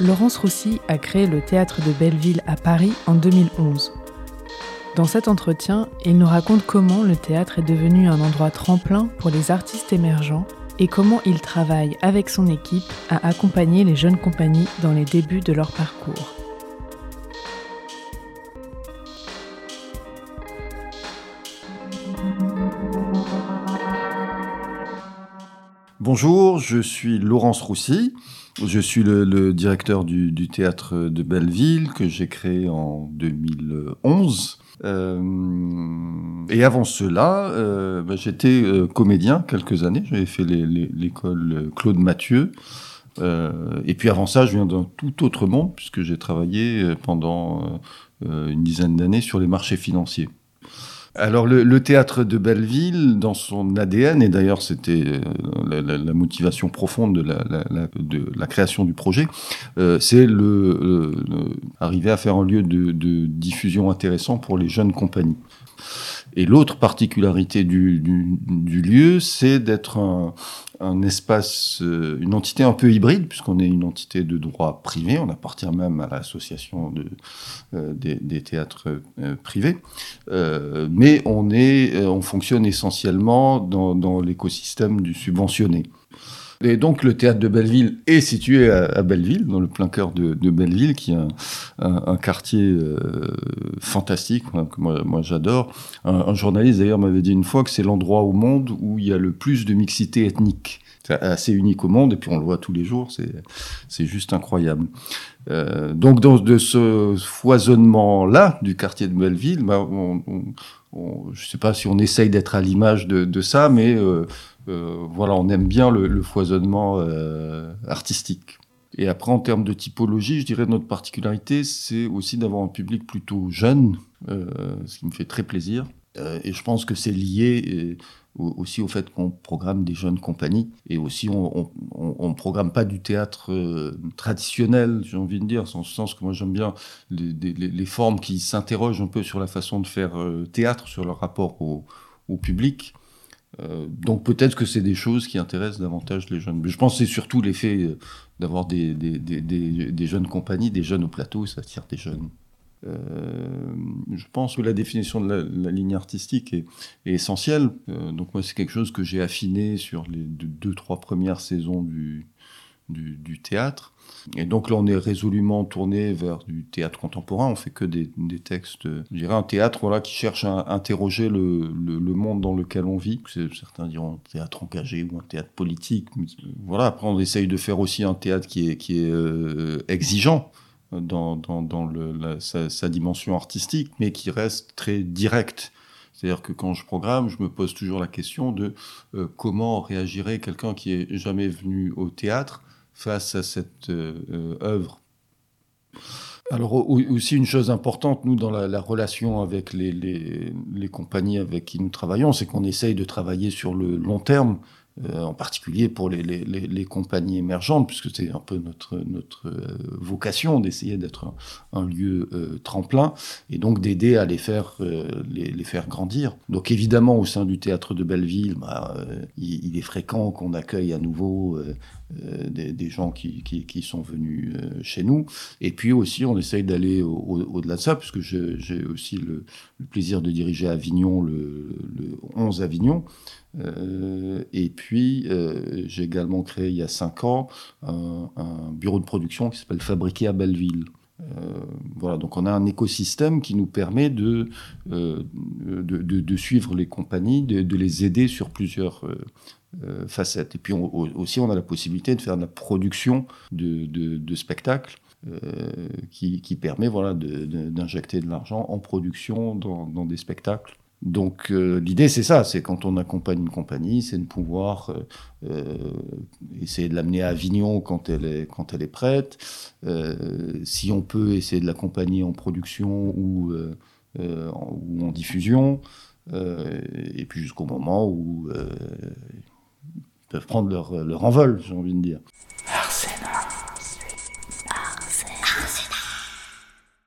Laurence Roussy a créé le théâtre de Belleville à Paris en 2011. Dans cet entretien, il nous raconte comment le théâtre est devenu un endroit tremplin pour les artistes émergents et comment il travaille avec son équipe à accompagner les jeunes compagnies dans les débuts de leur parcours. Bonjour, je suis Laurence Roussy. Je suis le, directeur du, théâtre de Belleville que j'ai créé en 2011. Euh, et avant cela, euh, bah, j'étais euh, comédien quelques années. J'avais fait l'école Claude Mathieu. et puis avant ça, je viens d'un tout autre monde puisque j'ai travaillé pendant une dizaine d'années sur les marchés financiers. Alors le, théâtre de Belleville, dans son ADN, et d'ailleurs c'était euh, la, motivation profonde de la, création du projet, euh, c'est le, arriver à faire un lieu de diffusion intéressant pour les jeunes compagnies. Et l'autre particularité du, lieu, c'est d'être un, espace, euh, une entité un peu hybride, puisqu'on est une entité de droit privé, on appartient même à l'association euh, des, théâtres euh, privés, mais on, est, on fonctionne essentiellement dans l'écosystème du subventionné. Et donc le théâtre de Belleville est situé à, Belleville, dans le plein cœur de, Belleville, qui est un, quartier euh, fantastique, que moi, j'adore. Un, journaliste d'ailleurs m'avait dit une fois que c'est l'endroit au monde où il y a le plus de mixité ethnique. C'est assez unique au monde, et puis on le voit tous les jours, c'est juste incroyable. Euh, donc de ce foisonnement-là du quartier de Belleville, bah, on, je ne sais pas si on essaye d'être à l'image de, ça, mais euh, euh, voilà, on aime bien le, foisonnement euh, artistique. Et après, en termes de typologie, je dirais notre particularité, c'est aussi d'avoir un public plutôt jeune, ce qui me fait très plaisir. Et je pense que c'est lié aussi au fait qu'on programme des jeunes compagnies. Et aussi, on ne programme pas du théâtre traditionnel, j'ai envie de dire, dans le sens que moi j'aime bien les, formes qui s'interrogent un peu sur la façon de faire théâtre, sur leur rapport au, public. Euh, donc peut-être que c'est des choses qui intéressent davantage les jeunes. Mais je pense que c'est surtout l'effet euh, d'avoir des, des, jeunes compagnies, des jeunes au plateau, ça attire des jeunes. Euh, je pense que la définition de la, ligne artistique est, essentielle. donc moi, c'est quelque chose que j'ai affiné sur les deux, trois premières saisons du, théâtre. Et donc là, on est résolument tourné vers du théâtre contemporain. On fait que des, textes, je dirais un théâtre voilà, qui cherche à interroger le, monde dans lequel on vit. Certains diront un théâtre engagé ou un théâtre politique. Voilà, après, on essaye de faire aussi un théâtre qui est, euh, exigeant dans, sa, dimension artistique, mais qui reste très direct. C'est-à-dire que quand je programme, je me pose toujours la question de euh, comment réagirait quelqu'un qui est jamais venu au théâtre face à cette euh, œuvre. Alors aussi une chose importante, nous, dans la, relation avec les, compagnies avec qui nous travaillons, c'est qu'on essaye de travailler sur le long terme. Euh, en particulier pour les, compagnies émergentes, puisque c'est un peu notre, euh, vocation d'essayer d'être un, lieu euh, tremplin et donc d'aider à les faire, les, faire grandir. Donc évidemment, au sein du théâtre de Belleville, bah, il, est fréquent qu'on accueille à nouveau des, des, gens qui, qui, sont venus chez nous. Et puis aussi, on essaye d'aller au-delà de ça, puisque j'ai aussi le, plaisir de diriger Avignon, le, le 11 Avignon. Euh, et puis, euh, j'ai également créé il y a cinq ans un, bureau de production qui s'appelle Fabriquer à Belleville. Euh, voilà, donc on a un écosystème qui nous permet de, de, de, suivre les compagnies, de, les aider sur plusieurs facettes. Et puis aussi, on a la possibilité de faire de la production de, spectacles. qui, permet voilà, d'injecter de, l'argent en production dans des spectacles donc euh, l'idée c'est ça, c'est quand on accompagne une compagnie, c'est de pouvoir euh, euh, essayer de l'amener à Avignon quand elle est, quand elle est prête, si on peut essayer de l'accompagner en production ou, en diffusion, et puis jusqu'au moment où ils peuvent prendre leur, leur envol, j'ai envie de dire.